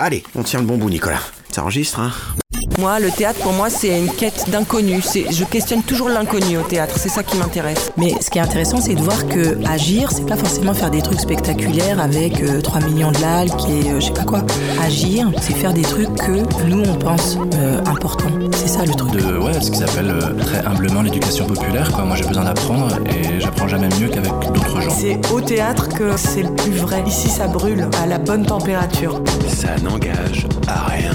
Allez, on tient le bon bout, Nicolas. Ça enregistre, hein Moi, le théâtre, pour moi, c'est une quête d'inconnu. C'est- Je questionne toujours l'inconnu au théâtre. C'est ça qui m'intéresse. Mais ce qui est intéressant, c'est de voir que agir, c'est pas forcément faire des trucs spectaculaires avec euh, 3 millions de likes et euh, je sais pas quoi. Agir, c'est faire des trucs que nous, on pense euh, importants. C'est ça le truc. de ouais, ce qu'ils appellent euh, très humblement l'éducation populaire. Quoi. Moi, j'ai besoin d'apprendre et j'apprends jamais mieux qu'avec d'autres gens. C'est au théâtre que c'est le plus vrai. Ici, ça brûle à la bonne température. Ça n'engage à rien.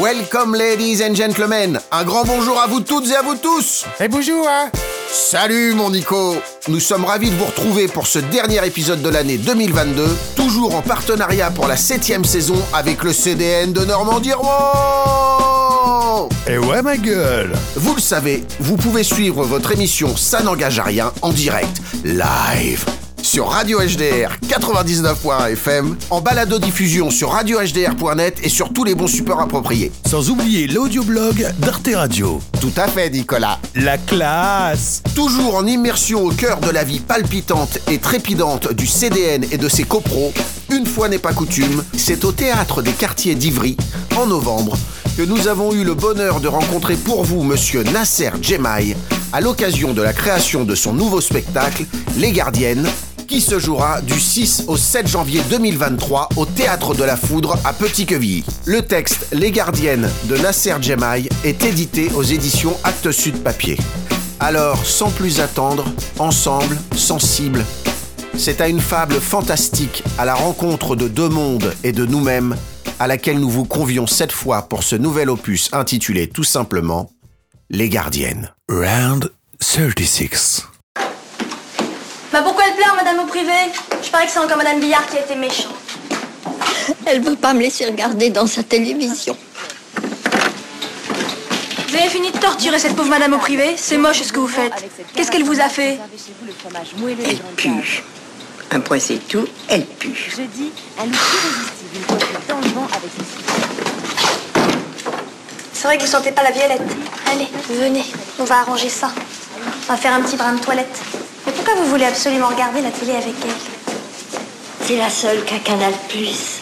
Welcome, ladies and gentlemen. Un grand bonjour à vous toutes et à vous tous. Et bonjour, hein Salut, mon Nico. Nous sommes ravis de vous retrouver pour ce dernier épisode de l'année 2022, toujours en partenariat pour la septième saison avec le CDN de Normandie Rouen. Et ouais, ma gueule Vous le savez, vous pouvez suivre votre émission Ça n'engage à rien en direct, live, sur Radio HDR 99.1 FM, en balado-diffusion sur radiohdr.net et sur tous les bons supports appropriés. Sans oublier l'audioblog d'Arte Radio. Tout à fait, Nicolas. La classe Toujours en immersion au cœur de la vie palpitante et trépidante du CDN et de ses copros, une fois n'est pas coutume, c'est au théâtre des quartiers d'Ivry, en novembre, que nous avons eu le bonheur de rencontrer pour vous monsieur Nasser Djemaï, à l'occasion de la création de son nouveau spectacle, Les Gardiennes, qui se jouera du 6 au 7 janvier 2023 au Théâtre de la Foudre à Petit-Quevilly. Le texte Les Gardiennes de Nasser Djemaï est édité aux éditions Actes Sud Papier. Alors, sans plus attendre, ensemble, sensibles, c'est à une fable fantastique, à la rencontre de deux mondes et de nous-mêmes, à laquelle nous vous convions cette fois pour ce nouvel opus intitulé tout simplement Les Gardiennes. Round 36. Bah pourquoi elle pleure, madame au privé? Je parie que c'est encore madame Billard qui a été méchante. Elle veut pas me laisser regarder dans sa télévision. Vous avez fini de torturer cette pauvre madame au privé? C'est moche ce que vous faites. Qu'est-ce qu'elle vous a fait? Elle pue. Un point c'est tout, elle pue. C'est vrai que vous sentez pas la violette. Allez, venez, on va arranger ça. On va faire un petit brin de toilette. Mais pourquoi vous voulez absolument regarder la télé avec elle C'est la seule qu'a Canal Plus.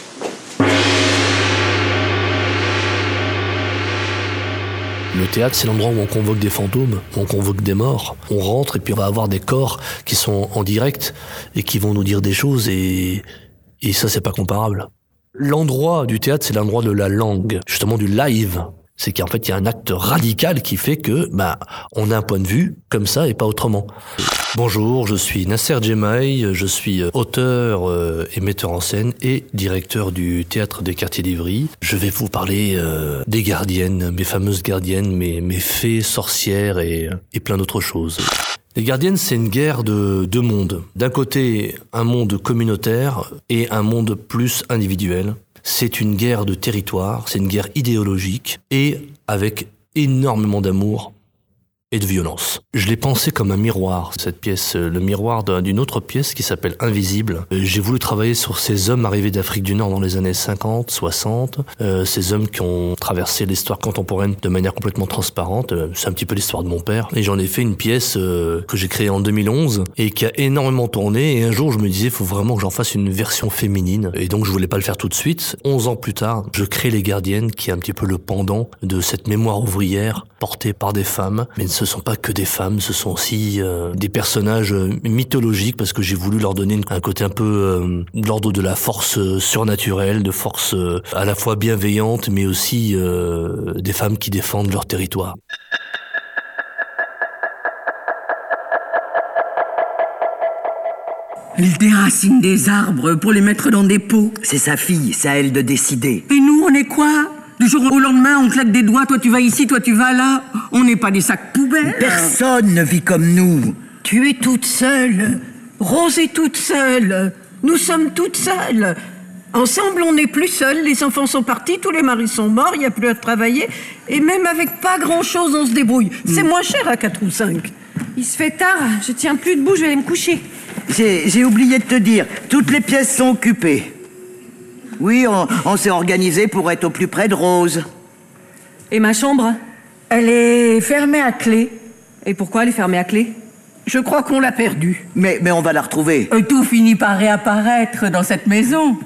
Le théâtre, c'est l'endroit où on convoque des fantômes, où on convoque des morts. On rentre et puis on va avoir des corps qui sont en direct et qui vont nous dire des choses et, et ça, c'est pas comparable. L'endroit du théâtre, c'est l'endroit de la langue, justement du live. C'est qu'en fait, il y a un acte radical qui fait que, bah, on a un point de vue comme ça et pas autrement. Bonjour, je suis Nasser Djemaï, je suis euh, auteur euh, et metteur en scène et directeur du théâtre des quartiers d'Ivry. Je vais vous parler euh, des gardiennes, mes fameuses gardiennes, mes, mes fées, sorcières et, et plein d'autres choses. Les gardiennes, c'est une guerre de deux mondes. D'un côté, un monde communautaire et un monde plus individuel. C'est une guerre de territoire, c'est une guerre idéologique et avec énormément d'amour et de violence. Je l'ai pensé comme un miroir, cette pièce, euh, le miroir d'un- d'une autre pièce qui s'appelle Invisible. Euh, J'ai voulu travailler sur ces hommes arrivés d'Afrique du Nord dans les années 50, 60, euh, ces hommes qui ont traversé l'histoire contemporaine de manière complètement transparente. Euh, C'est un petit peu l'histoire de mon père. Et j'en ai fait une pièce euh, que j'ai créée en 2011 et qui a énormément tourné. Et un jour, je me disais, il faut vraiment que j'en fasse une version féminine. Et donc, je voulais pas le faire tout de suite. 11 ans plus tard, je crée Les Gardiennes, qui est un petit peu le pendant de cette mémoire ouvrière portée par des femmes. Ce sont pas que des femmes, ce sont aussi euh, des personnages euh, mythologiques parce que j'ai voulu leur donner un côté un peu euh, l'ordre de la force euh, surnaturelle, de force à la fois bienveillante, mais aussi des femmes qui défendent leur territoire. Elle déracine des arbres pour les mettre dans des pots. C'est sa fille, c'est à elle de décider. Et nous, on est quoi? Du jour au lendemain, on claque des doigts, toi tu vas ici, toi tu vas là. On n'est pas des sacs Personne ne vit comme nous. Tu es toute seule. Rose est toute seule. Nous sommes toutes seules. Ensemble, on n'est plus seuls. Les enfants sont partis, tous les maris sont morts, il n'y a plus à travailler. Et même avec pas grand-chose, on se débrouille. C'est moins cher à 4 ou 5. Il se fait tard, je tiens plus debout, je vais aller me coucher. J'ai j'ai oublié de te dire, toutes les pièces sont occupées. Oui, on, on s'est organisé pour être au plus près de Rose. Et ma chambre? Elle est fermée à clé. Et pourquoi elle est fermée à clé? Je crois qu'on l'a perdue. Mais, mais on va la retrouver. Euh, Tout finit par réapparaître dans cette maison.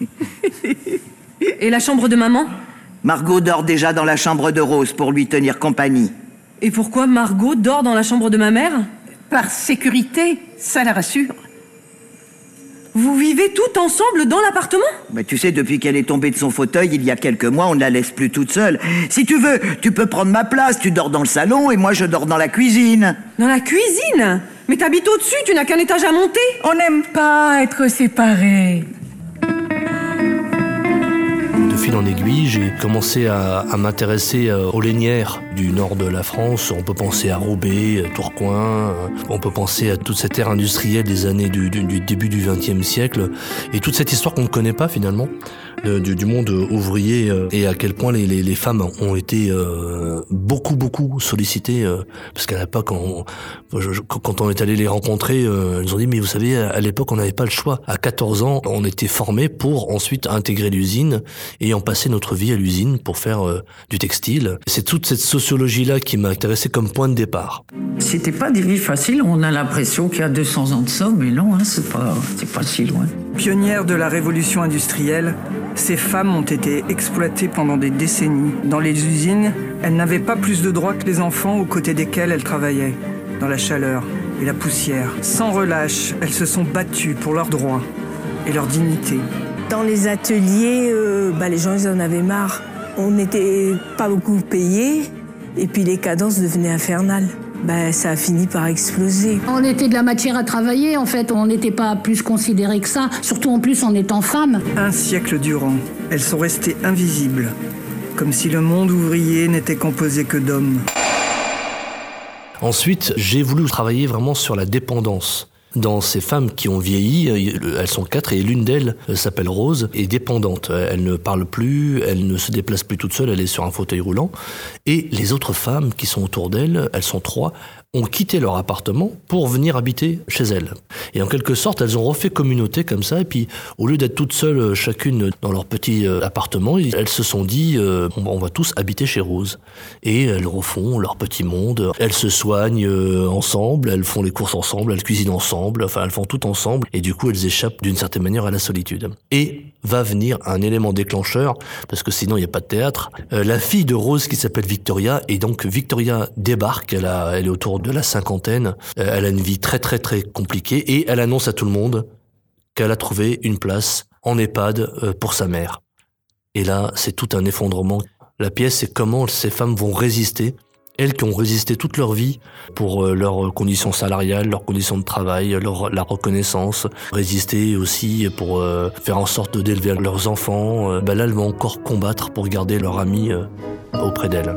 Et la chambre de maman? Margot dort déjà dans la chambre de Rose pour lui tenir compagnie. Et pourquoi Margot dort dans la chambre de ma mère? Par sécurité, ça la rassure. Vous vivez tout ensemble dans l'appartement? Mais tu sais, depuis qu'elle est tombée de son fauteuil il y a quelques mois, on ne la laisse plus toute seule. Si tu veux, tu peux prendre ma place, tu dors dans le salon et moi je dors dans la cuisine. Dans la cuisine? Mais t'habites au-dessus, tu n'as qu'un étage à monter? On n'aime pas être séparés. En aiguille, j'ai commencé à, m'intéresser euh, aux lainières du nord de la France. On peut penser à Roubaix, euh, Tourcoing, euh, on peut penser à toute cette ère industrielle des années du, du- début du XXe siècle et toute cette histoire qu'on ne connaît pas finalement du, du monde ouvrier euh, et à quel point les, les, les femmes ont été euh, beaucoup beaucoup sollicitées euh, parce qu'à l'époque on- je- je- quand on est allé les rencontrer euh, elles ont dit mais vous savez à l'époque on n'avait pas le choix. À 14 ans on était formés pour ensuite intégrer l'usine et en passer notre vie à l'usine pour faire euh, du textile. C'est toute cette sociologie là qui m'a intéressé comme point de départ. C'était pas des vies faciles, on a l'impression qu'il y a 200 ans de ça, mais non, hein, c'est pas, c'est pas si loin. Pionnières de la révolution industrielle, ces femmes ont été exploitées pendant des décennies. Dans les usines, elles n'avaient pas plus de droits que les enfants aux côtés desquels elles travaillaient. Dans la chaleur et la poussière, sans relâche, elles se sont battues pour leurs droits et leur dignité. Dans les ateliers, euh, bah, les gens en avaient marre. On n'était pas beaucoup payés et puis les cadences devenaient infernales. Bah, ça a fini par exploser. On était de la matière à travailler, en fait. On n'était pas plus considérés que ça, surtout en plus en étant femme. Un siècle durant, elles sont restées invisibles, comme si le monde ouvrier n'était composé que d'hommes. Ensuite, j'ai voulu travailler vraiment sur la dépendance. Dans ces femmes qui ont vieilli, euh, elles sont quatre et l'une d'elles euh, s'appelle Rose, est dépendante. Elle ne parle plus, elle ne se déplace plus toute seule, elle est sur un fauteuil roulant. Et les autres femmes qui sont autour d'elle, elles sont trois, ont quitté leur appartement pour venir habiter chez elles. Et en quelque sorte, elles ont refait communauté comme ça. Et puis, au lieu d'être toutes seules, euh, chacune dans leur petit euh, appartement, elles se sont dit, euh, on va- on va tous habiter chez Rose. Et elles refont leur petit monde. Elles se soignent ensemble, elles font les courses ensemble, elles cuisinent ensemble, enfin, elles font tout ensemble. Et du coup, elles échappent d'une certaine manière à la solitude. Et va venir un élément déclencheur, parce que sinon, il n'y a pas de théâtre. Euh, la fille de Rose qui s'appelle Victoria, et donc Victoria débarque, elle, est autour de la cinquantaine, Euh, elle a une vie très très très compliquée, et elle annonce à tout le monde qu'elle a trouvé une place en EHPAD euh, pour sa mère. Et là, c'est tout un effondrement. La pièce, c'est comment ces femmes vont résister, elles qui ont résisté toute leur vie pour euh, leurs conditions salariales, leurs conditions de travail, leur, la reconnaissance, résister aussi pour euh, faire en sorte d'élever leurs enfants. Euh, ben là, elles vont encore combattre pour garder leur ami auprès d'elles.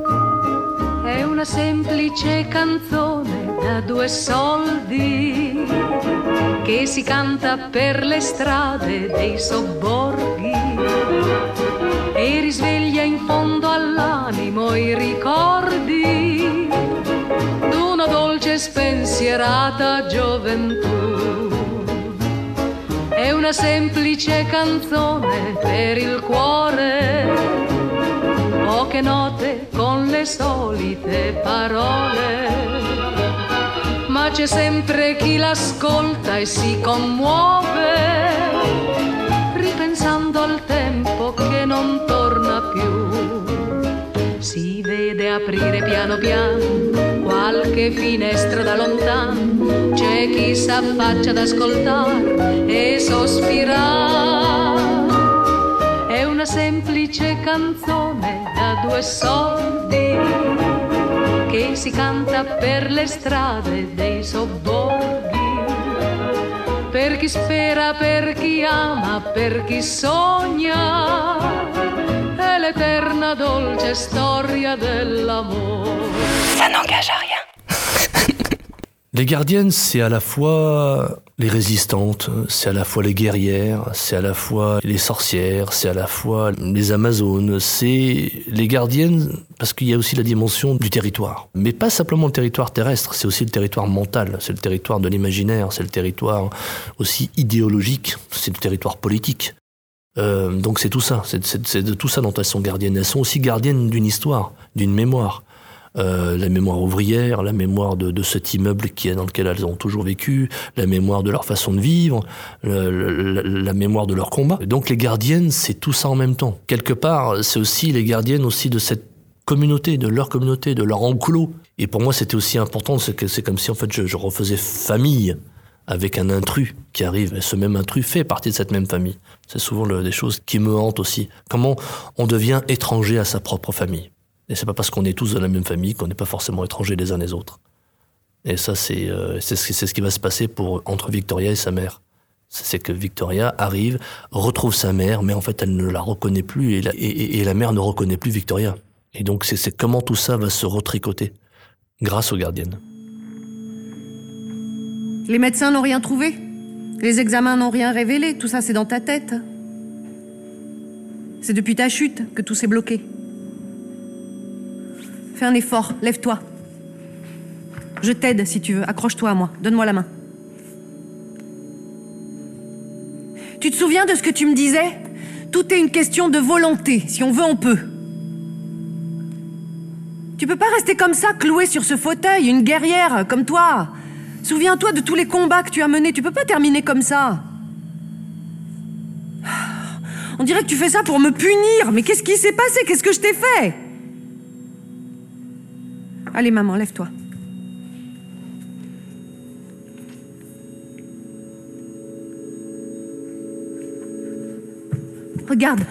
Spensierata gioventù. È una semplice canzone per il cuore poche note con le solite parole, ma c'è sempre chi l'ascolta e si commuove, ripensando al tempo che non torna più. Si vede aprire piano piano qualche finestra da lontano, c'è chi s'affaccia ad ascoltare e sospirare. È una semplice canzone da due soldi che si canta per le strade dei sobborghi. Per chi spera, per chi ama, per chi sogna, è l'eterna dolce storia dell'amore. Ça n'engage à rien. Les gardiennes, c'est à la fois les résistantes, c'est à la fois les guerrières, c'est à la fois les sorcières, c'est à la fois les amazones, c'est les gardiennes parce qu'il y a aussi la dimension du territoire. Mais pas simplement le territoire terrestre, c'est aussi le territoire mental, c'est le territoire de l'imaginaire, c'est le territoire aussi idéologique, c'est le territoire politique. Euh, donc c'est tout ça, c'est de tout ça dont elles sont gardiennes. Elles sont aussi gardiennes d'une histoire, d'une mémoire. euh, la mémoire ouvrière, la mémoire de, cet immeuble qui est dans lequel elles ont toujours vécu, la mémoire de leur façon de vivre, la mémoire de leur combat. Donc les gardiennes, c'est tout ça en même temps. Quelque part, c'est aussi les gardiennes aussi de cette communauté, de leur communauté, de leur enclos. Et pour moi, c'était aussi important, c'est comme si en fait je, je refaisais famille avec un intrus qui arrive. Et ce même intrus fait partie de cette même famille. C'est souvent des choses qui me hantent aussi. Comment on devient étranger à sa propre famille. Et c'est pas parce qu'on est tous de la même famille qu'on n'est pas forcément étrangers les uns les autres. Et ça, c'est euh, ce, qui va se passer pour entre Victoria et sa mère. C'est que Victoria arrive, retrouve sa mère, mais en fait, elle ne la reconnaît plus et la, et la mère ne reconnaît plus Victoria. Et donc, c'est comment tout ça va se retricoter grâce aux gardiennes. Les médecins n'ont rien trouvé. Les examens n'ont rien révélé. Tout ça, c'est dans ta tête. C'est depuis ta chute que tout s'est bloqué. Fais un effort, lève-toi. Je t'aide si tu veux. Accroche-toi à moi. Donne-moi la main. Tu te souviens de ce que tu me disais? Tout est une question de volonté. Si on veut, on peut. Tu peux pas rester comme ça, cloué sur ce fauteuil, une guerrière comme toi. Souviens-toi de tous les combats que tu as menés. Tu peux pas terminer comme ça. On dirait que tu fais ça pour me punir. Mais qu'est-ce qui s'est passé? Qu'est-ce que je t'ai fait? Allez, maman, lève-toi. Regarde.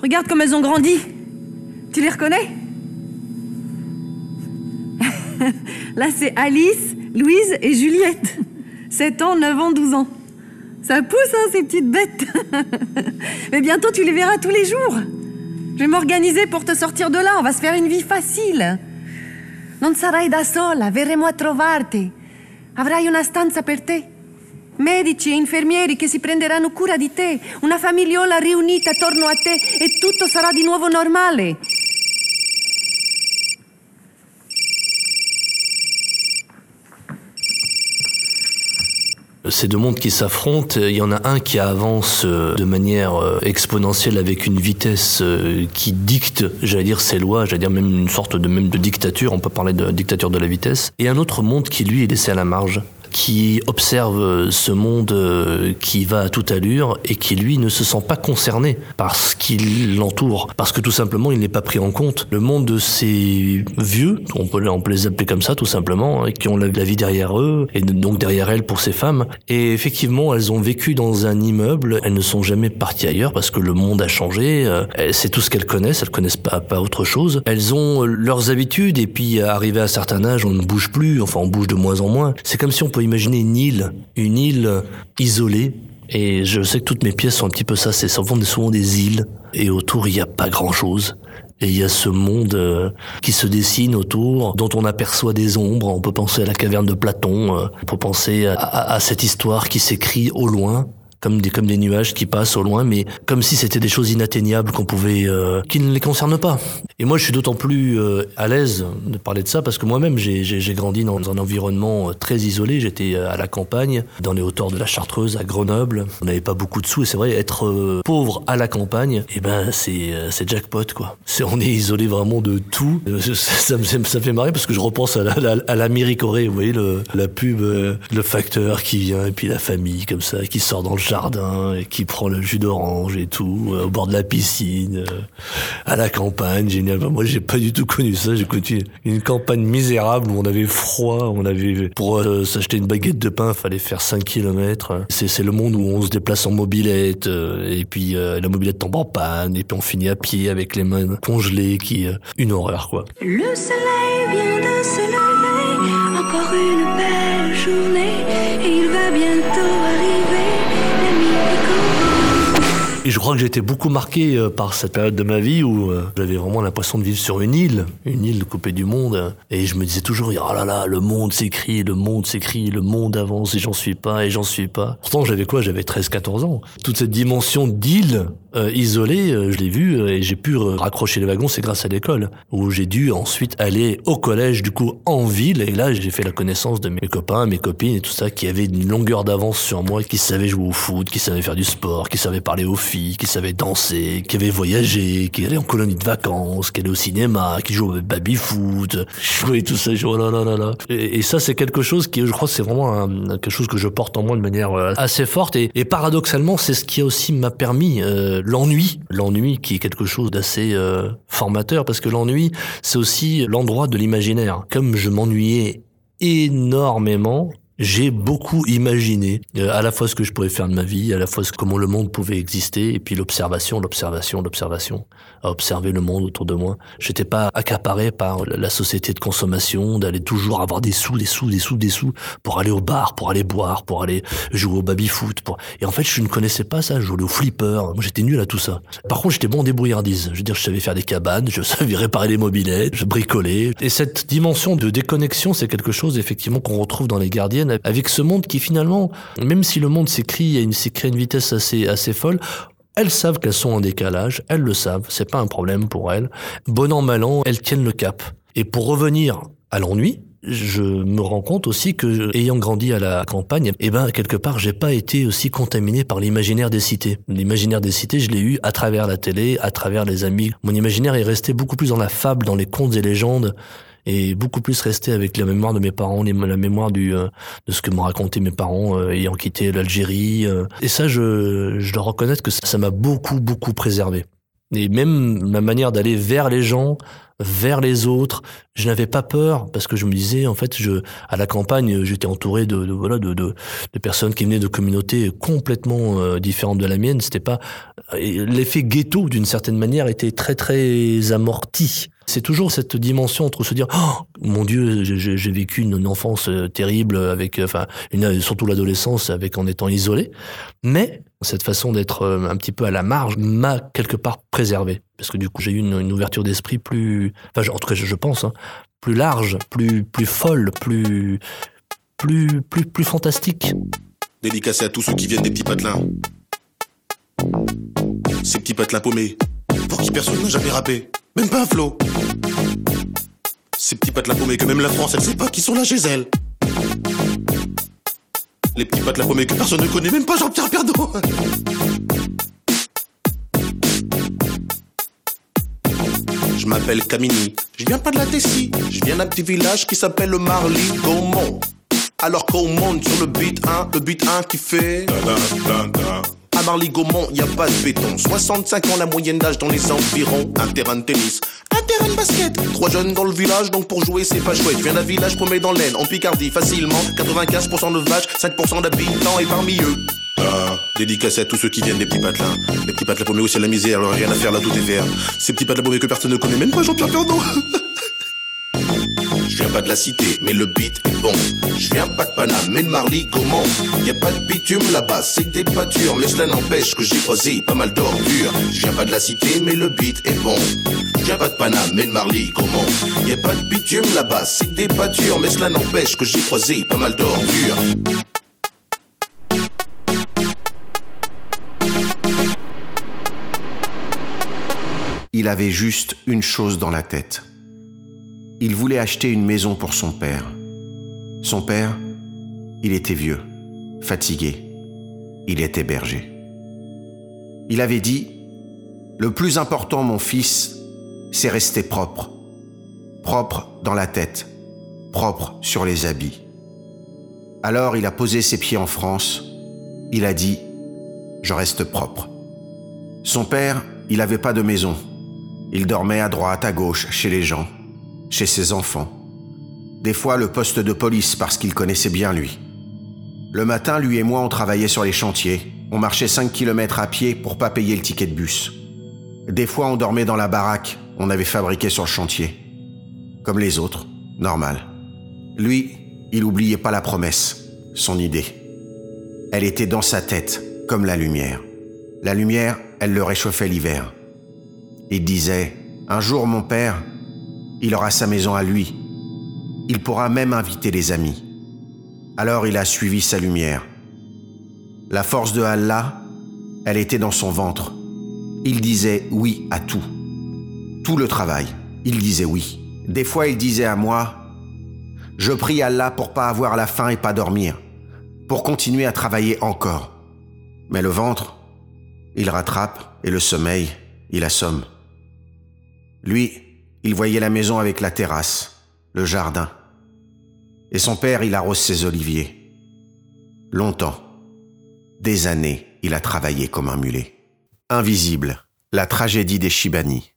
Regarde comme elles ont grandi. Tu les reconnais? Là, c'est Alice, Louise et Juliette. 7 ans, 9 ans, 12 ans. Ça pousse, hein, ces petites bêtes. Mais bientôt, tu les verras tous les jours. Je vais m'organiser pour te sortir de là. On va se faire une vie facile. Non sarai da sola, verremo a trovarti. Avrai una stanza per te. Medici e infermieri che si prenderanno cura di te. Una famigliola riunita attorno a te e tutto sarà di nuovo normale. Ces deux mondes qui s'affrontent, il y en a un qui avance euh, de manière euh, exponentielle avec une vitesse euh, qui dicte, j'allais dire, ses lois, j'allais dire même une sorte de même de dictature, on peut parler de dictature de la vitesse, et un autre monde qui lui est laissé à la marge qui observe ce monde qui va à toute allure et qui lui ne se sent pas concerné par ce qui l'entoure. Parce que tout simplement il n'est pas pris en compte. Le monde de ces vieux on peut, les appeler comme ça tout simplement hein, qui ont la, vie derrière eux et donc derrière elles pour ces femmes. Et effectivement elles ont vécu dans un immeuble. Elles ne sont jamais parties ailleurs parce que le monde a changé c'est tout ce qu'elles connaissent. Elles connaissent pas, pas autre chose. Elles ont leurs habitudes et puis arrivé à un certain âge on ne bouge plus. Enfin on bouge de moins en moins. C'est comme si on peut imaginer une île, une île isolée. Et je sais que toutes mes pièces sont un petit peu ça, c'est souvent, souvent des îles. Et autour, il n'y a pas grand-chose. Et il y a ce monde euh, qui se dessine autour, dont on aperçoit des ombres. On peut penser à la caverne de Platon, euh, on peut penser à, cette histoire qui s'écrit au loin, comme des, comme des nuages qui passent au loin, mais comme si c'était des choses inatteignables qu'on pouvait, euh, qui ne les concernent pas. Et moi, je suis d'autant plus euh, à l'aise de parler de ça parce que moi-même, j'ai grandi dans un environnement très isolé. J'étais à la campagne, dans les hauteurs de la Chartreuse, à Grenoble. On n'avait pas beaucoup de sous et c'est vrai, être euh, pauvre à la campagne, eh ben c'est c'est jackpot quoi. C'est on est isolé vraiment de tout. Ça, ça, ça, fait marrer parce que je repense à la, à la Miricorée, vous voyez le, la pub, le facteur qui vient et puis la famille comme ça qui sort dans le et qui prend le jus d'orange et tout euh, au bord de la piscine euh, à la campagne génial. Moi j'ai pas du tout connu ça. J'ai connu une campagne misérable où on avait froid on avait pour euh, s'acheter une baguette de pain fallait faire 5 km c'est le monde où on se déplace en mobilette euh, et puis euh, la mobilette tombe en panne et puis on finit à pied avec les mains congelées qui une horreur quoi. Le soleil vient de se et je crois que j'ai été beaucoup marqué euh, par cette période de ma vie où euh, j'avais vraiment l'impression de vivre sur une île, une île coupée du monde. Et je me disais toujours, oh là là, le monde s'écrit, le monde s'écrit, le monde avance et j'en suis pas et j'en suis pas. Pourtant, j'avais quoi? J'avais 13-14 ans. Toute cette dimension d'île euh, isolé, euh, je l'ai vu euh, et j'ai pu raccrocher les wagons, c'est grâce à l'école où j'ai dû ensuite aller au collège du coup en ville et là j'ai fait la connaissance de mes copains, mes copines et tout ça qui avaient une longueur d'avance sur moi, qui savaient jouer au foot, qui savaient faire du sport, qui savaient parler aux filles, qui savaient danser, qui avaient voyagé, qui allaient en colonie de vacances, qui allaient au cinéma, qui jouaient au baby foot, jouaient tout ça, je- oh là là là là. Et, et ça c'est quelque chose qui je crois c'est vraiment un- quelque chose que je porte en moi de manière euh, assez forte et, et paradoxalement c'est ce qui aussi m'a permis euh, l'ennui, l'ennui qui est quelque chose d'assez euh, formateur parce que l'ennui c'est aussi l'endroit de l'imaginaire. Comme je m'ennuyais énormément. J'ai beaucoup imaginé euh, à la fois ce que je pourrais faire de ma vie, à la fois comment le monde pouvait exister, et puis l'observation, l'observation, l'observation, à observer le monde autour de moi. J'étais pas accaparé par la société de consommation, d'aller toujours avoir des sous, des sous, des sous, des sous, pour aller au bar, pour aller boire, pour aller jouer au baby-foot. Pour... Et en fait, je ne connaissais pas ça, je jouais au flipper, moi j'étais nul à tout ça. Par contre, j'étais bon en débrouillardise. Je veux dire, je savais faire des cabanes, je savais réparer les mobilettes, je bricolais. Et cette dimension de déconnexion, c'est quelque chose effectivement qu'on retrouve dans les avec ce monde qui finalement, même si le monde s'écrit à une, une vitesse assez, assez folle, elles savent qu'elles sont en décalage, elles le savent, c'est pas un problème pour elles. Bon an, mal an, elles tiennent le cap. Et pour revenir à l'ennui, je me rends compte aussi que, ayant grandi à la campagne, eh ben, quelque part, j'ai pas été aussi contaminé par l'imaginaire des cités. L'imaginaire des cités, je l'ai eu à travers la télé, à travers les amis. Mon imaginaire est resté beaucoup plus dans la fable, dans les contes et légendes, et beaucoup plus resté avec la mémoire de mes parents, la mémoire du, euh, de ce que m'ont raconté mes parents euh, ayant quitté l'Algérie. euh. Et ça, je, je dois reconnaître que ça m'a beaucoup, beaucoup préservé. Et même ma manière d'aller vers les gens, vers les autres, je n'avais pas peur parce que je me disais en fait, je à la campagne, j'étais entouré de, de voilà de, de de personnes qui venaient de communautés complètement différentes de la mienne. C'était pas et l'effet ghetto d'une certaine manière était très très amorti. C'est toujours cette dimension entre se dire oh, mon Dieu j'ai- vécu une enfance euh, terrible avec euh, enfin surtout l'adolescence avec en étant isolé, mais cette façon d'être euh, un petit peu à la marge m'a quelque part préservé parce que du coup j'ai eu une, ouverture d'esprit plus enfin en tout cas je pense hein, plus large, plus plus folle, plus plus plus plus fantastique. Dédicacé à tous ceux qui viennent des petits patelins. Ces petits patelins paumés, pour qui personne n'a jamais rappé, même pas un flow. Ces petits patelins paumés que même la France, elle sait pas qui sont là chez elle. Les petits patelins paumés que personne ne connaît, même pas Jean-Pierre Pernaut. Je m'appelle Camini, je viens pas de la Tessie, je viens d'un petit village qui s'appelle le Marly Gaumont. Alors qu'on sur le beat 1, le beat 1 qui fait. Marly Gaumont, y a pas de béton. 65 ans la moyenne d'âge dans les environs. Un terrain de tennis, un terrain de basket. Trois jeunes dans le village, donc pour jouer c'est pas chouette. Je viens d'un village paumé dans l'Aisne, en Picardie, facilement. 95% de vaches, 5% d'habitants et parmi eux. Ah, dédicacé à tous ceux qui viennent des petits patelins. Les petits patelins paumés aussi à la misère, alors rien à faire là, tout est vert. Ces petits patelins paumés que personne ne connaît, même pas Jean-Pierre Pernaut. Je viens pas de la cité, mais le beat est bon. Je viens pas de Paname, mais de Marly Gaumont. Y a pas de bitume là-bas, c'est des pâtures, mais cela n'empêche que j'ai croisé pas mal d'ordures. Je viens pas de la cité, mais le beat est bon. Je viens pas de Paname, mais de Marly Gaumont. Y a pas de bitume là-bas, c'est des pâtures, mais cela n'empêche que j'ai croisé pas mal d'ordures. Il avait juste une chose dans la tête. Il voulait acheter une maison pour son père. Son père, il était vieux, fatigué. Il était berger. Il avait dit, Le plus important, mon fils, c'est rester propre. Propre dans la tête, propre sur les habits. Alors il a posé ses pieds en France. Il a dit, Je reste propre. Son père, il n'avait pas de maison. Il dormait à droite, à gauche, chez les gens, chez ses enfants. Des fois, le poste de police parce qu'il connaissait bien lui. Le matin, lui et moi, on travaillait sur les chantiers. On marchait 5 km à pied pour pas payer le ticket de bus. Des fois, on dormait dans la baraque. On avait fabriqué sur le chantier. Comme les autres, normal. Lui, il oubliait pas la promesse, son idée. Elle était dans sa tête, comme la lumière. La lumière, elle le réchauffait l'hiver. Il disait, un jour mon père, il aura sa maison à lui. Il pourra même inviter les amis. Alors il a suivi sa lumière. La force de Allah, elle était dans son ventre. Il disait oui à tout. Tout le travail, il disait oui. Des fois, il disait à moi, je prie Allah pour pas avoir la faim et pas dormir, pour continuer à travailler encore. Mais le ventre, il rattrape et le sommeil, il assomme. Lui, il voyait la maison avec la terrasse, le jardin. Et son père, il arrose ses oliviers. Longtemps, des années, il a travaillé comme un mulet. Invisible, la tragédie des Shibani.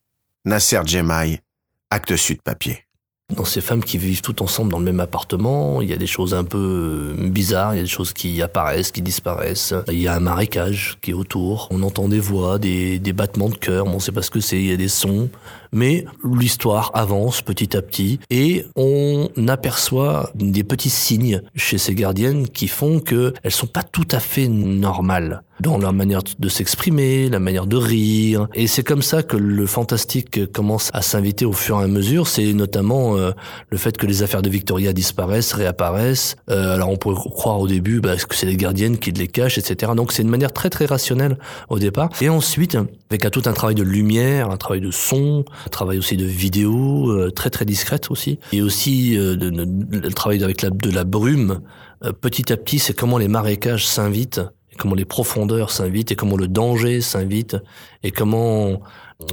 Nasser Djemai, acte sud papier. Dans ces femmes qui vivent toutes ensemble dans le même appartement, il y a des choses un peu bizarres, il y a des choses qui apparaissent, qui disparaissent. Il y a un marécage qui est autour. On entend des voix, des, des battements de cœur, on ne sait pas ce que c'est, il y a des sons. Mais l'histoire avance petit à petit et on aperçoit des petits signes chez ces gardiennes qui font qu'elles sont pas tout à fait normales dans leur manière de s'exprimer, la manière de rire. Et c'est comme ça que le fantastique commence à s'inviter au fur et à mesure. C'est notamment euh, le fait que les affaires de Victoria disparaissent, réapparaissent. Euh, alors on pourrait croire au début bah, que c'est les gardiennes qui les cachent, etc. Donc c'est une manière très très rationnelle au départ. Et ensuite, avec tout un travail de lumière, un travail de son, un travail aussi de vidéo, euh, très très discrète aussi. Et aussi euh, de, de- le travail avec de la brume. Euh, petit à petit, c'est comment les marécages s'invitent, comment les profondeurs s'invitent, et comment le danger s'invite, et comment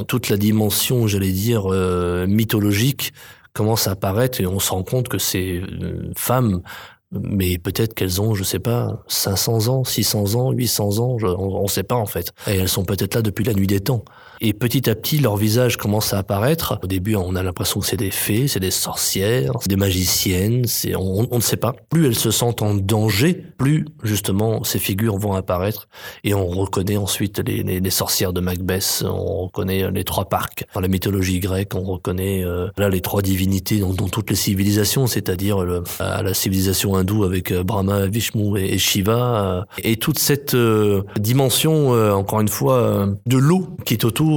toute la dimension, j'allais dire, mythologique commence à apparaître, et on se rend compte que ces femmes mais peut-être qu'elles ont, je sais pas, 500 ans, 600 ans, 800 ans, on ne sait pas en fait. Et elles sont peut-être là depuis la nuit des temps. Et petit à petit, leur visage commence à apparaître. Au début, on a l'impression que c'est des fées, c'est des sorcières, c'est des magiciennes, c'est, on, ne sait pas. Plus elles se sentent en danger, plus justement ces figures vont apparaître. Et on reconnaît ensuite les, sorcières de Macbeth, on reconnaît les trois parcs. Dans la mythologie grecque, on reconnaît euh, là les trois divinités dans, toutes les civilisations, c'est-à-dire la civilisation hindoue avec euh, Brahma, Vishnu et, Shiva, euh, et toute cette euh, dimension, euh, encore une fois, euh, de l'eau qui est autour,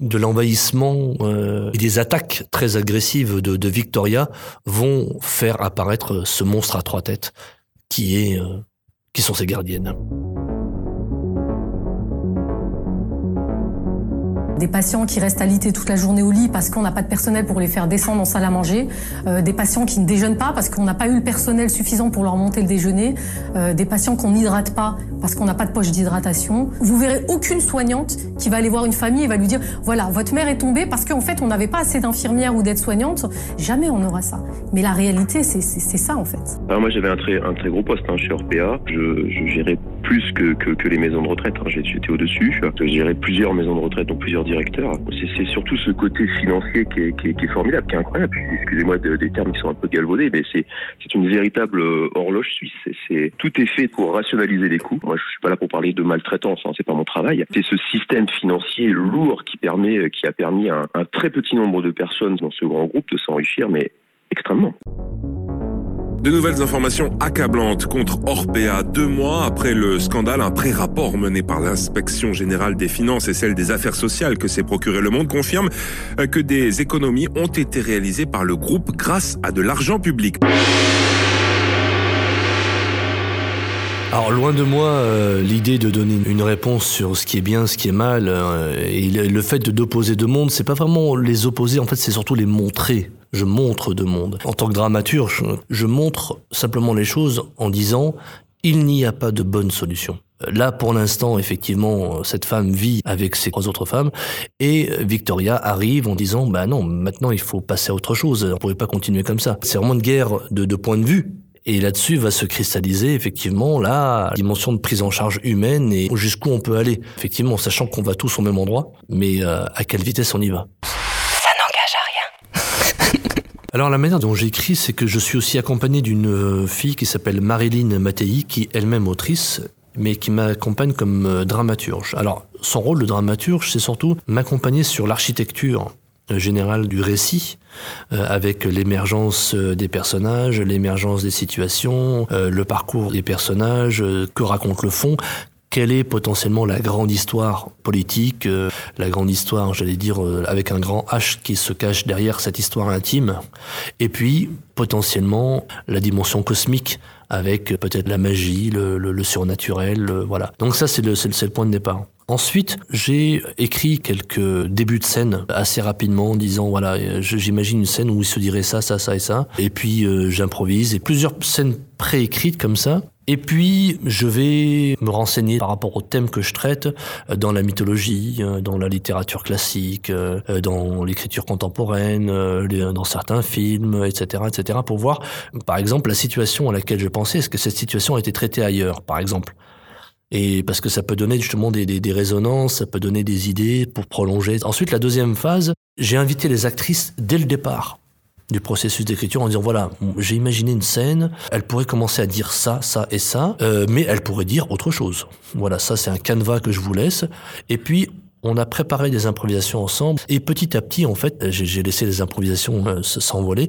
de l'envahissement euh, et des attaques très agressives de, Victoria vont faire apparaître ce monstre à trois têtes qui est, euh, qui sont ses gardiennes. Des patients qui restent alités toute la journée au lit parce qu'on n'a pas de personnel pour les faire descendre en salle à manger. Euh, des patients qui ne déjeunent pas parce qu'on n'a pas eu le personnel suffisant pour leur monter le déjeuner. Euh, des patients qu'on n'hydrate pas parce qu'on n'a pas de poche d'hydratation. Vous verrez aucune soignante qui va aller voir une famille et va lui dire voilà, votre mère est tombée parce qu'en fait, on n'avait pas assez d'infirmières ou d'aides-soignantes. Jamais on aura ça. Mais la réalité, c'est ça en fait. Alors moi j'avais un très, gros poste hein, chez Orpea. Je, je gérais plus que, les maisons de retraite. hein. J'étais au-dessus. Je gérais plusieurs maisons de retraite, donc plusieurs directeurs. C'est surtout ce côté financier qui est, formidable, qui est incroyable. Excusez-moi de- des termes qui sont un peu galvaudés, mais c'est une véritable euh, horloge suisse. Tout est fait pour rationaliser les coûts. Moi je suis pas là pour parler de maltraitance, hein, c'est pas mon travail. C'est ce système financier lourd qui permet, qui a permis à un très petit nombre de personnes dans ce grand groupe de s'enrichir, mais extrêmement. De nouvelles informations accablantes contre Orpea. Deux mois après le scandale, un pré-rapport mené par l'inspection générale des finances et celle des affaires sociales que s'est procuré Le Monde confirme euh, que des économies ont été réalisées par le groupe grâce à de l'argent public. Alors loin de moi euh, l'idée de donner une réponse sur ce qui est bien, ce qui est mal, euh, et le, le fait d'opposer deux mondes, c'est pas vraiment les opposer, en fait c'est surtout les montrer. Je montre deux mondes. En tant que dramaturge, je montre simplement les choses en disant il n'y a pas de bonne solution. Là, pour l'instant, effectivement, cette femme vit avec ses trois autres femmes, et Victoria arrive en disant, bah non, maintenant il faut passer à autre chose, on ne pouvait pas continuer comme ça. C'est vraiment une guerre de, de point de vue, et là-dessus va se cristalliser effectivement la dimension de prise en charge humaine et jusqu'où on peut aller. Effectivement, sachant qu'on va tous au même endroit, mais euh, à quelle vitesse on y va. Ça n'engage à rien. Alors la manière dont j'écris, c'est que je suis aussi accompagné d'une euh, fille qui s'appelle Marilyn Mattei, qui est elle-même autrice, mais qui m'accompagne comme euh, dramaturge. Alors son rôle de dramaturge, c'est surtout m'accompagner sur l'architecture euh, générale du récit, avec l'émergence des personnages, l'émergence des situations, le parcours des personnages, que raconte le fond, quelle est potentiellement la grande histoire politique, euh, la grande histoire, j'allais dire, euh, avec un grand H qui se cache derrière cette histoire intime, et puis potentiellement la dimension cosmique avec euh, peut-être la magie, le, le- le surnaturel, euh, voilà. Donc ça c'est le, le- point de départ. Ensuite, j'ai écrit quelques débuts de scène assez rapidement en disant voilà, euh, j'imagine une scène où il se dirait ça, ça, ça et ça. Et puis euh, j'improvise et plusieurs scènes préécrites comme ça. Et puis, je vais me renseigner par rapport au thème que je traite euh, dans la mythologie, euh, dans la littérature classique, euh, dans l'écriture contemporaine, dans certains films, etc., etc., pour voir, par exemple, la situation à laquelle je pensais. Est-ce que cette situation a été traitée ailleurs, par exemple? Et parce que ça peut donner justement des, des résonances, ça peut donner des idées pour prolonger. Ensuite, la deuxième phase, j'ai invité les actrices dès le départ du processus d'écriture en disant voilà j'ai imaginé une scène elle pourrait commencer à dire ça ça et ça euh, mais elle pourrait dire autre chose. Voilà ça c'est un canevas que je vous laisse. Et puis on a préparé des improvisations ensemble et petit à petit en fait j'ai laissé les improvisations euh, s'envoler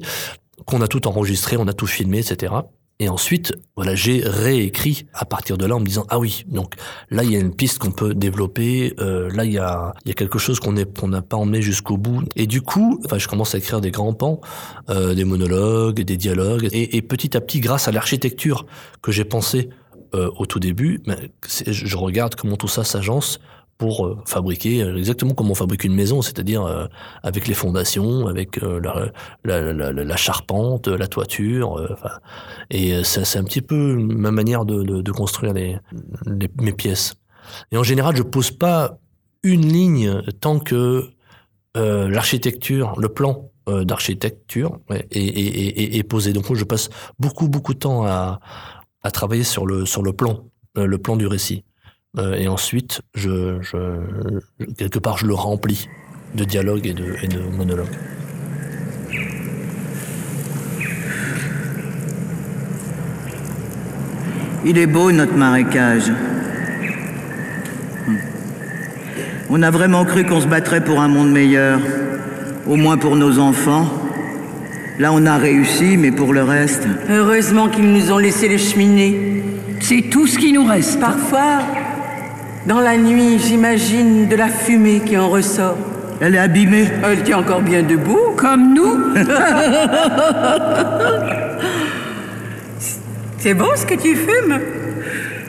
qu'on a tout enregistré on a tout filmé etc et ensuite, voilà, j'ai réécrit à partir de là en me disant ah oui, donc là il y a une piste qu'on peut développer, euh, là il y a, il y a quelque chose qu'on n'a pas emmené jusqu'au bout. Et du coup, enfin, je commence à écrire des grands pans, euh, des monologues, des dialogues, et, et petit à petit, grâce à l'architecture que j'ai pensée euh, au tout début, ben, je regarde comment tout ça s'agence pour euh, fabriquer euh, exactement comme on fabrique une maison, c'est-à-dire euh, avec les fondations, avec la, charpente, la toiture. et c'est un petit peu ma manière de, construire mes pièces. Et en général, je pose pas une ligne tant que l'architecture, le plan d'architecture est, posé. Donc moi, je passe beaucoup beaucoup de temps à, travailler sur le plan, le plan du récit. Euh, et ensuite, je, je, quelque part, je le remplis de dialogues et de, et de monologues. Il est beau notre marécage. Hmm. On a vraiment cru qu'on se battrait pour un monde meilleur, au moins pour nos enfants. Là, on a réussi, mais pour le reste. Heureusement qu'ils nous ont laissé les cheminées. C'est tout ce qui nous reste. Parfois, dans la nuit, j'imagine de la fumée qui en ressort. Elle est abîmée. Elle tient encore bien debout. Comme nous. C'est bon ce que tu fumes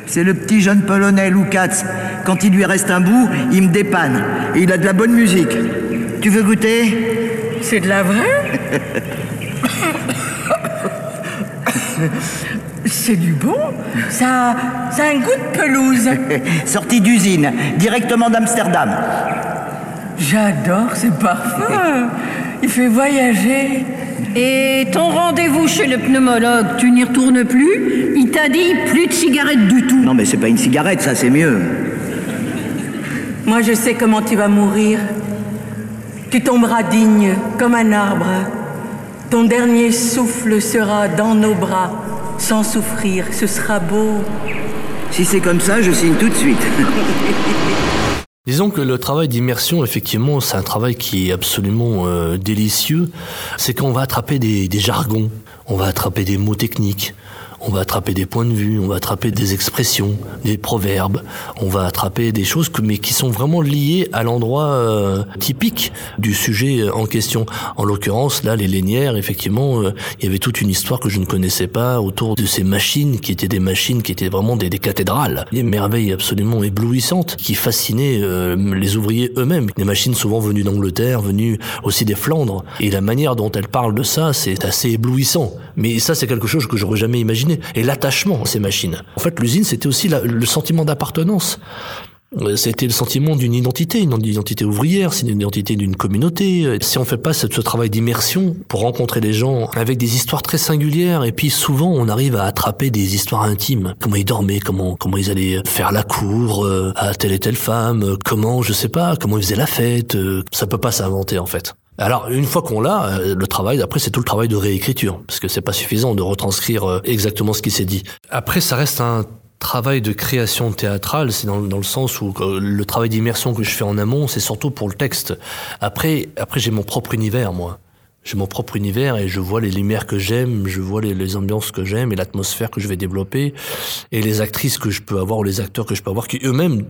C'est le petit jeune polonais Lukacs. Quand il lui reste un bout, il me dépanne. Et il a de la bonne musique. Tu veux goûter? C'est de la vraie? C'est du bon. Ça, ça a un goût de pelouse. Sortie d'usine, directement d'Amsterdam. J'adore ce parfum. Il fait voyager. Et ton rendez-vous chez le pneumologue, tu n'y retournes plus? Il t'a dit plus de cigarettes du tout. Non, mais c'est pas une cigarette, ça, c'est mieux. Moi, je sais comment tu vas mourir. Tu tomberas digne, comme un arbre. Ton dernier souffle sera dans nos bras, sans souffrir. Ce sera beau. Si c'est comme ça, je signe tout de suite. Disons que le travail d'immersion, effectivement, c'est un travail qui est absolument euh, délicieux. C'est qu'on va attraper des, des jargons, on va attraper des mots techniques, on va attraper des points de vue, on va attraper des expressions, des proverbes, on va attraper des choses que, mais qui sont vraiment liées à l'endroit euh, typique du sujet en question. En l'occurrence, là, les lénières, effectivement, euh, il y avait toute une histoire que je ne connaissais pas autour de ces machines qui étaient des machines qui étaient vraiment des, des cathédrales, des merveilles absolument éblouissantes qui fascinaient euh, les ouvriers eux-mêmes. Des machines souvent venues d'Angleterre, venues aussi des Flandres. Et la manière dont elles parlent de ça, c'est assez éblouissant. Mais ça, c'est quelque chose que j'aurais jamais imaginé. Et l'attachement à ces machines. En fait, l'usine, c'était aussi le sentiment d'appartenance. Euh, C'était le sentiment d'une identité, une identité ouvrière, c'est une identité d'une communauté. Euh, Si on fait pas ce, travail d'immersion pour rencontrer les gens avec des histoires très singulières, et puis souvent on arrive à attraper des histoires intimes. Comment ils dormaient, comment comment ils allaient faire la cour euh, à telle et telle femme, comment je sais pas, comment ils faisaient la fête. Ça peut pas s'inventer en fait. Alors une fois qu'on l'a, euh, le travail après c'est tout le travail de réécriture parce que c'est pas suffisant de retranscrire euh, exactement ce qui s'est dit. Après ça reste un travail de création théâtrale, c'est dans, dans le sens où euh, le travail d'immersion que je fais en amont, c'est surtout pour le texte. Après, après j'ai mon propre univers, moi. J'ai mon propre univers et je vois les lumières que j'aime, je vois les, les ambiances que j'aime et l'atmosphère que je vais développer et les actrices que je peux avoir ou les acteurs que je peux avoir qui eux-mêmes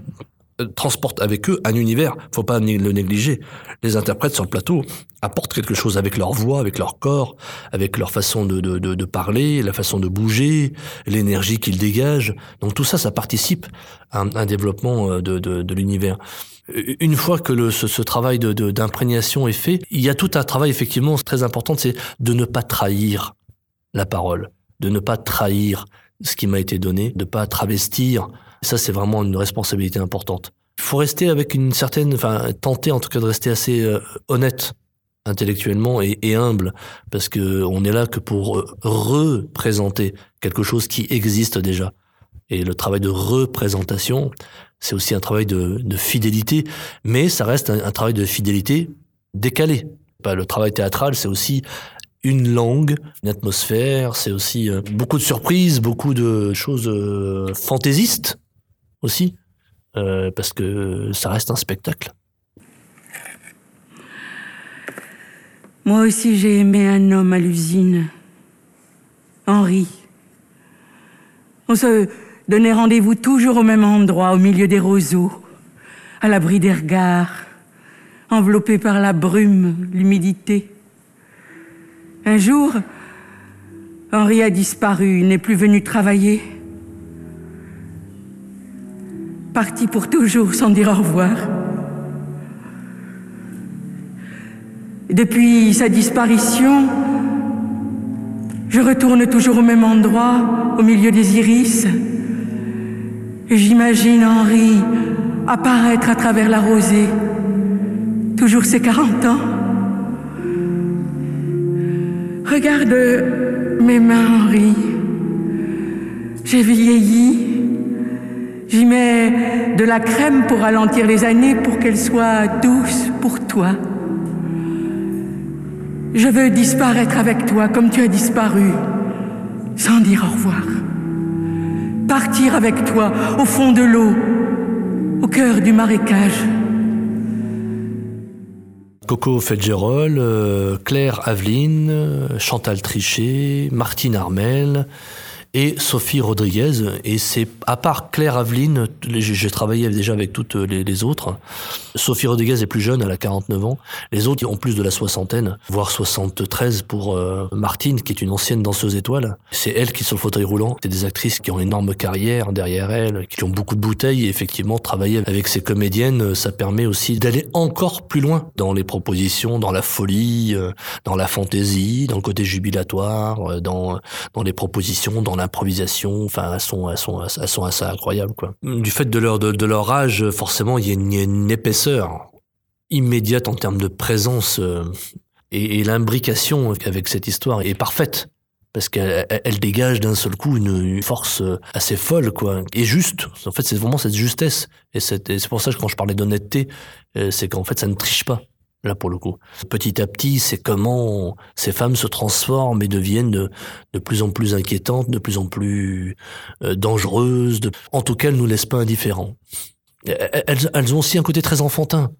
transportent avec eux un univers, faut pas le négliger. Les interprètes sur le plateau apportent quelque chose avec leur voix, avec leur corps, avec leur façon de, parler, la façon de bouger, l'énergie qu'ils dégagent. Donc tout ça, ça participe à un, développement euh, de, l'univers. Une fois que ce, ce travail d'imprégnation est fait, il y a tout un travail effectivement très important, c'est de ne pas trahir la parole, de ne pas trahir ce qui m'a été donné, de pas travestir. Ça, c'est vraiment une responsabilité importante. Il faut rester avec une certaine, enfin, tenter en tout cas de rester assez euh, honnête intellectuellement et, humble, parce que on est là que pour euh, représenter quelque chose qui existe déjà. Et le travail de représentation, c'est aussi un travail de, fidélité, mais ça reste un, un travail de fidélité décalé. Bah, le travail théâtral, c'est aussi une langue, une atmosphère, c'est aussi euh, beaucoup de surprises, beaucoup de choses fantaisistes aussi, euh, parce que ça reste un spectacle. Moi aussi, j'ai aimé un homme à l'usine. Henri. On se donnait rendez-vous toujours au même endroit, au milieu des roseaux, à l'abri des regards, enveloppé par la brume, l'humidité. Un jour, Henri a disparu, n'est plus venu travailler. Parti pour toujours sans dire au revoir. Depuis sa disparition, je retourne toujours au même endroit, au milieu des iris. Et J'imagine Henri apparaître à travers la rosée. Toujours ses 40 ans. Regarde mes mains, Henri. J'ai vieilli. J'y mets de la crème pour ralentir les années pour qu'elles soient douces pour toi. Je veux disparaître avec toi comme tu as disparu, sans dire au revoir. Partir avec toi au fond de l'eau, au cœur du marécage. Coco Fedgerol, euh, Claire Aveline, euh, Chantal Trichet, Martine Armel et Sophie Rodriguez. Et c'est à part Claire Aveline, j'ai travaillé déjà avec toutes les, les autres. Sophie Rodriguez est plus jeune, elle a 49 ans. Les autres ont plus de la soixantaine, voire 73 pour euh, Martine, qui est une ancienne danseuse étoile. C'est elle qui est sur le fauteuil roulant. C'est des actrices qui ont une énorme carrière derrière elles, qui ont beaucoup de bouteilles. Et effectivement, travailler avec ces comédiennes, ça permet aussi d'aller encore plus loin dans les propositions, dans la folie, euh, dans la fantaisie, dans le côté jubilatoire, euh, dans, dans les propositions, dans l'improvisation. Enfin, elles sont, sont, assez incroyables, quoi. Du fait de leur, de, leur âge, forcément, il y a une, épaisseur immédiate en termes de présence euh, et, l'imbrication avec cette histoire est parfaite parce qu'elle elle- elle dégage d'un seul coup une, une force euh, assez folle quoi et juste en fait c'est vraiment cette justesse et c'est pour ça que quand je parlais d'honnêteté euh, c'est qu'en fait ça ne triche pas là pour le coup petit à petit c'est comment ces femmes se transforment et deviennent de, plus en plus inquiétantes de plus en plus euh, dangereuses en tout cas elles nous laissent pas indifférents elles, elles- ont aussi un côté très enfantin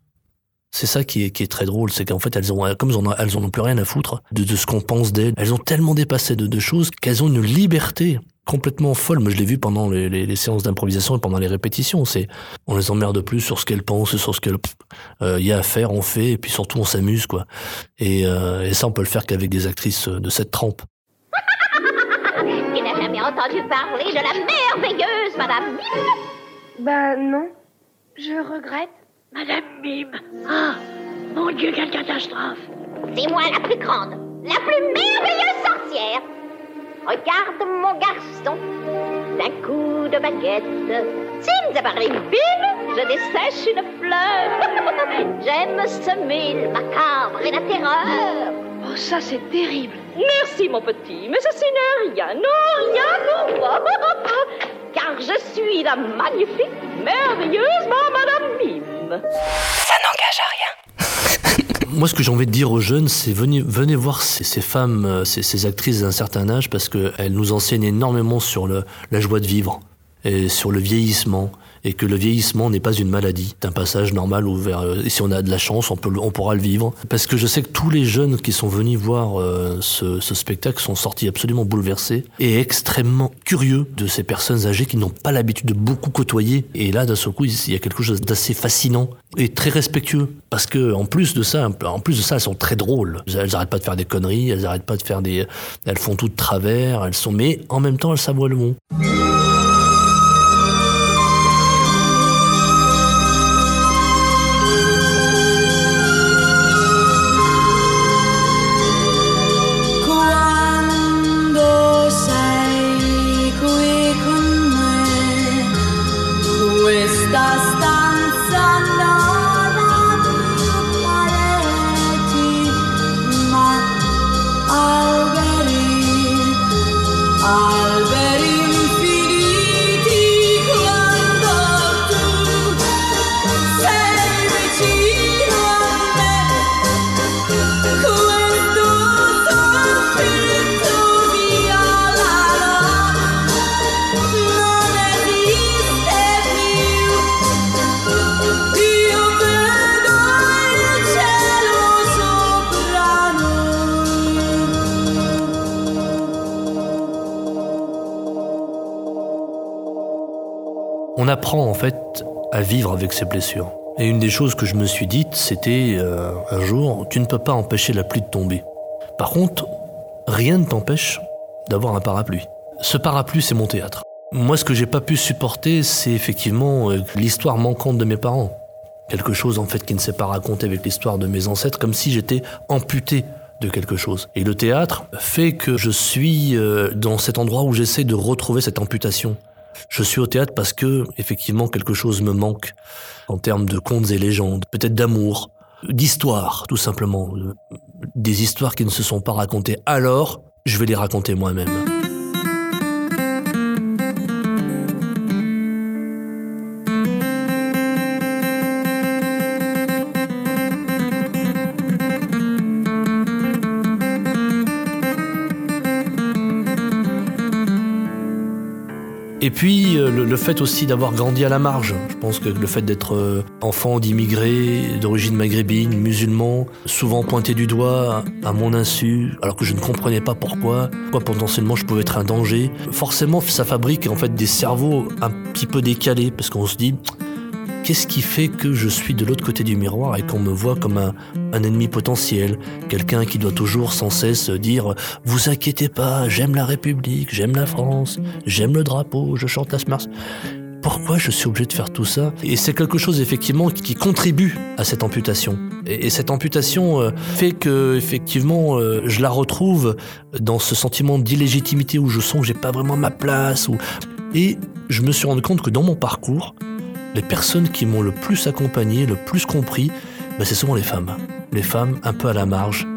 c'est ça qui est, qui est très drôle, c'est qu'en fait, elles ont, comme elles en ont plus rien à foutre de, de ce qu'on pense d'elles. Elles ont tellement dépassé de, de choses qu'elles ont une liberté complètement folle. Moi, je l'ai vu pendant les, les- les séances d'improvisation et pendant les répétitions. C'est, on les emmerde plus sur ce qu'elles pensent, sur ce qu'il y a à faire, on fait, et puis surtout, on s'amuse, quoi. Et, euh, et ça, on peut le faire qu'avec des actrices de cette trempe. Qui n'a jamais entendu parler de la merveilleuse Madame Mime? Bah non, je regrette. Madame Mime Ah Mon Dieu, quelle catastrophe C'est moi la plus grande, la plus merveilleuse sorcière Regarde mon garçon. D'un coup de baguette. Zabari, bim Je dessèche une fleur. J'aime semer le macabre et la terreur. Oh, ça c'est terrible. Merci mon petit, mais ceci n'est rien, non, rien pour moi. Car je suis la magnifique, merveilleusement Madame Mime. Ça n'engage à rien. Moi, ce que j'ai envie de dire aux jeunes, c'est venez, venez voir ces, femmes, euh, ces, ces actrices d'un certain âge, parce qu'elles nous enseignent énormément sur le, la joie de vivre, et sur le vieillissement, et que le vieillissement n'est pas une maladie, c'est un passage normal où vers, euh, et si on a de la chance, on, peut, on pourra le vivre. Parce que je sais que tous les jeunes qui sont venus voir euh, ce, spectacle sont sortis absolument bouleversés et extrêmement curieux de ces personnes âgées qui n'ont pas l'habitude de beaucoup côtoyer. Et là, d'un seul coup, il y a quelque chose d'assez fascinant et très respectueux. Parce que en plus de ça, en plus de ça, elles sont très drôles. Elles arrêtent pas de faire des conneries, elles arrêtent pas de faire des, elles font tout de travers, elles sont, mais en même temps, elles savoient le bon. Quando avec blessures. Et une des choses que je me suis dites, c'était euh, un jour, tu ne peux pas empêcher la pluie de tomber. Par contre, rien ne t'empêche d'avoir un parapluie. Ce parapluie, c'est mon théâtre. Moi, ce que j'ai pas pu supporter, c'est effectivement euh, l'histoire manquante de mes parents. Quelque chose en fait qui ne s'est pas raconté avec l'histoire de mes ancêtres, comme si j'étais amputé de quelque chose. Et le théâtre fait que je suis euh, dans cet endroit où j'essaie de retrouver cette amputation. Je suis au théâtre parce que, effectivement, quelque chose me manque en termes de contes et légendes, peut-être d'amour, d'histoire, tout simplement. Euh, Des histoires qui ne se sont pas racontées. Alors, je vais les raconter moi-même. Et puis euh, le, fait aussi d'avoir grandi à la marge. Je pense que le fait d'être euh, enfant d'immigrés, d'origine maghrébine, musulman, souvent pointé du doigt à mon insu, alors que je ne comprenais pas pourquoi, pourquoi potentiellement je pouvais être un danger. Forcément, ça fabrique en fait des cerveaux un petit peu décalés parce qu'on se dit Qu'est-ce qui fait que je suis de l'autre côté du miroir et qu'on me voit comme un, un ennemi potentiel? Quelqu'un qui doit toujours sans cesse dire « Vous inquiétez pas, j'aime la République, j'aime la France, j'aime le drapeau, je chante la Mars. » Pourquoi je suis obligé de faire tout ça? Et c'est quelque chose effectivement qui, contribue à cette amputation. Et, et cette amputation euh, fait que effectivement euh, je la retrouve dans ce sentiment d'illégitimité où je sens que j'ai pas vraiment ma place. Ou... Et je me suis rendu compte que dans mon parcours, les personnes qui m'ont le plus accompagné, le plus compris, ben, c'est souvent les femmes. Les femmes un peu à la marge,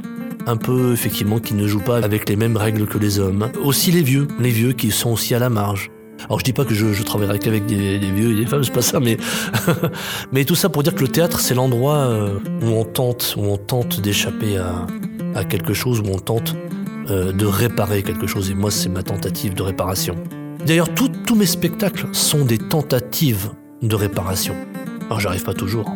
un peu effectivement qui ne jouent pas avec les mêmes règles que les hommes. Aussi les vieux, les vieux qui sont aussi à la marge. Alors je dis pas que je, je travaillerai qu'avec des, des vieux et des femmes, c'est pas ça, mais mais tout ça pour dire que le théâtre c'est l'endroit euh, où on tente, où on tente d'échapper à, à quelque chose, où on tente euh, de réparer quelque chose. Et moi c'est ma tentative de réparation. D'ailleurs tous tous mes spectacles sont des tentatives de réparation. Alors j'arrive pas toujours.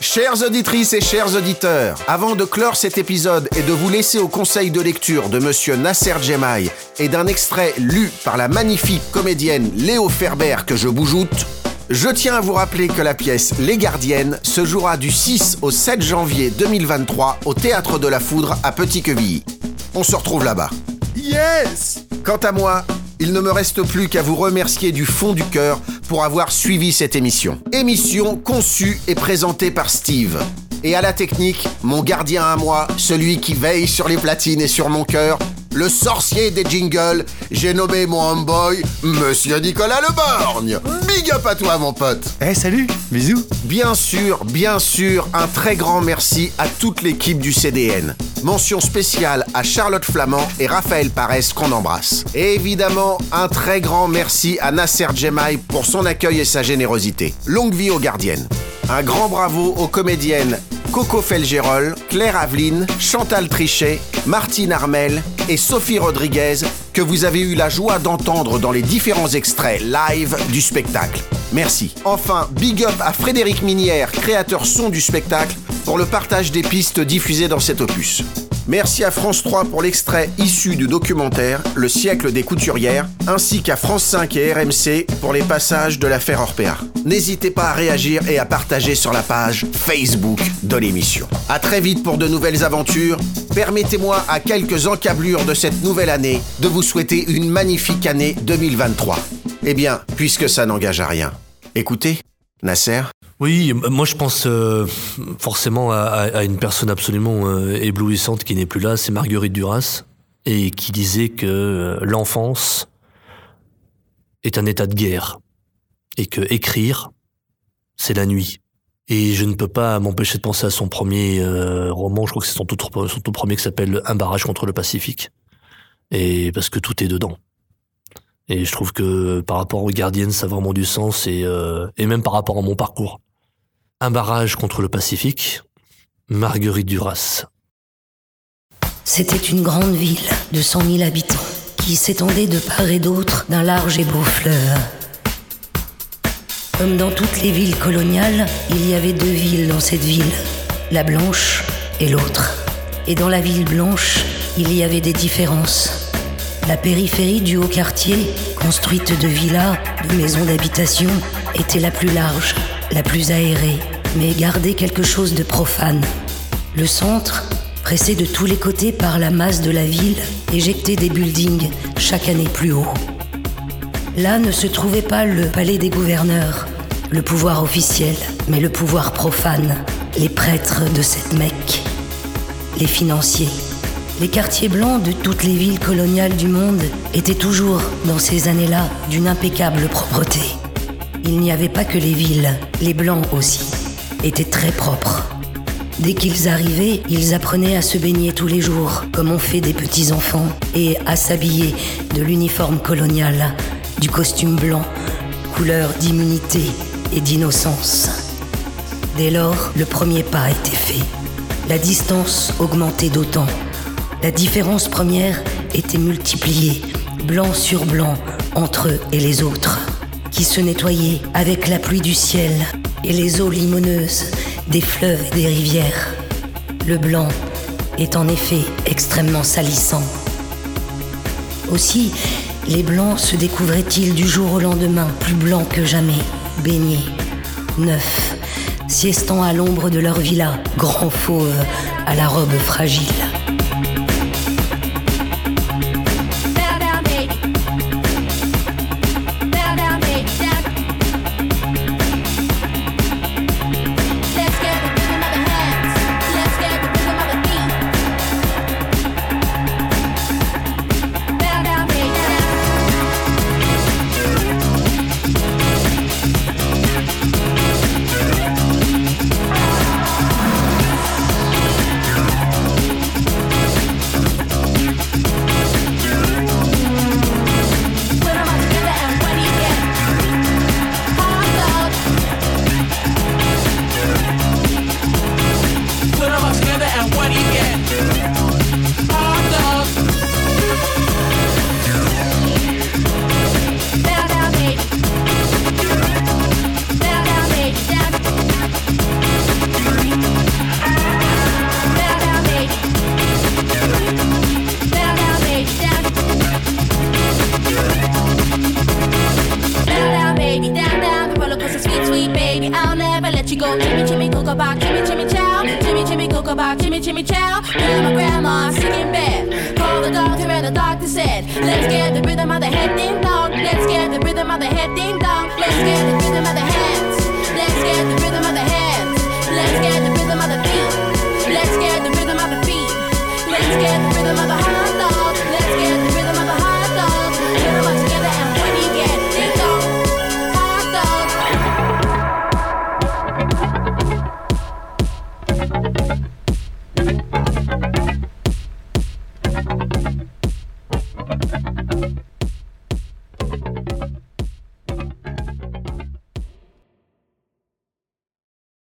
Chères auditrices et chers auditeurs, avant de clore cet épisode et de vous laisser au conseil de lecture de monsieur Nasser Djemaï et d'un extrait lu par la magnifique comédienne Léo Ferber que je boujoute, je tiens à vous rappeler que la pièce Les Gardiennes se jouera du 6 au 7 janvier 2023 au Théâtre de la Foudre à Petit-Quevilly. On se retrouve là-bas. Yes Quant à moi, il ne me reste plus qu'à vous remercier du fond du cœur pour avoir suivi cette émission. Émission conçue et présentée par Steve. Et à la technique, mon gardien à moi, celui qui veille sur les platines et sur mon cœur, le sorcier des jingles, j'ai nommé mon homeboy Monsieur Nicolas Leborgne. Big up à toi mon pote. Eh salut, bisous. Bien sûr, bien sûr, un très grand merci à toute l'équipe du CDN. Mention spéciale à Charlotte Flamand et Raphaël Parès qu'on embrasse. Et évidemment, un très grand merci à Nasser Djemaï pour son accueil et sa générosité. Longue vie aux gardiennes. Un grand bravo aux comédiennes Coco Felgérol, Claire Aveline, Chantal Trichet, Martine Armel et Sophie Rodriguez que vous avez eu la joie d'entendre dans les différents extraits live du spectacle. Merci. Enfin, big up à Frédéric Minière, créateur son du spectacle, pour le partage des pistes diffusées dans cet opus. Merci à France 3 pour l'extrait issu du documentaire Le siècle des couturières, ainsi qu'à France 5 et RMC pour les passages de l'affaire Orpea. N'hésitez pas à réagir et à partager sur la page Facebook de l'émission. À très vite pour de nouvelles aventures. Permettez-moi à quelques encablures de cette nouvelle année de vous souhaiter une magnifique année 2023. Eh bien, puisque ça n'engage à rien, écoutez, Nasser. Oui, moi je pense euh, forcément à, une personne absolument euh, éblouissante qui n'est plus là, c'est Marguerite Duras, et qui disait que euh, l'enfance est un état de guerre, et que écrire, c'est la nuit. Et je ne peux pas m'empêcher de penser à son premier roman, je crois que c'est son tout, premier qui s'appelle Un barrage contre le Pacifique, et parce que tout est dedans. Et je trouve que par rapport aux gardiennes, ça a vraiment du sens, et même par rapport à mon parcours. Un barrage contre le Pacifique, Marguerite Duras. C'était une grande ville de 100 000 habitants qui s'étendait de part et d'autre d'un large et beau fleuve. Comme dans toutes les villes coloniales, il y avait deux villes dans cette ville, la blanche et l'autre. Et dans la ville blanche, il y avait des différences. La périphérie du haut quartier, construite de villas, de maisons d'habitation, était la plus large, la plus aérée, mais gardait quelque chose de profane. Le centre, pressé de tous les côtés par la masse de la ville, éjectait des buildings chaque année plus haut. Là ne se trouvait pas le palais des gouverneurs, le pouvoir officiel, mais le pouvoir profane, les prêtres de cette Mecque, les financiers. Les quartiers blancs de toutes les villes coloniales du monde étaient toujours, dans ces années-là, d'une impeccable propreté. Il n'y avait pas que les villes, les blancs aussi, étaient très propres. Dès qu'ils arrivaient, ils apprenaient à se baigner tous les jours, comme on fait des petits enfants, et à s'habiller de l'uniforme colonial, du costume blanc, couleur d'immunité et d'innocence. Dès lors, le premier pas était fait. La distance augmentait d'autant. La différence première était multipliée, blanc sur blanc, entre eux et les autres, se nettoyaient avec la pluie du ciel et les eaux limoneuses des fleuves et des rivières. Le blanc est en effet extrêmement salissant. Aussi, les blancs se découvraient-ils du jour au lendemain plus blancs que jamais, baignés, neufs, siestant à l'ombre de leur villa, grands fauves à la robe fragile.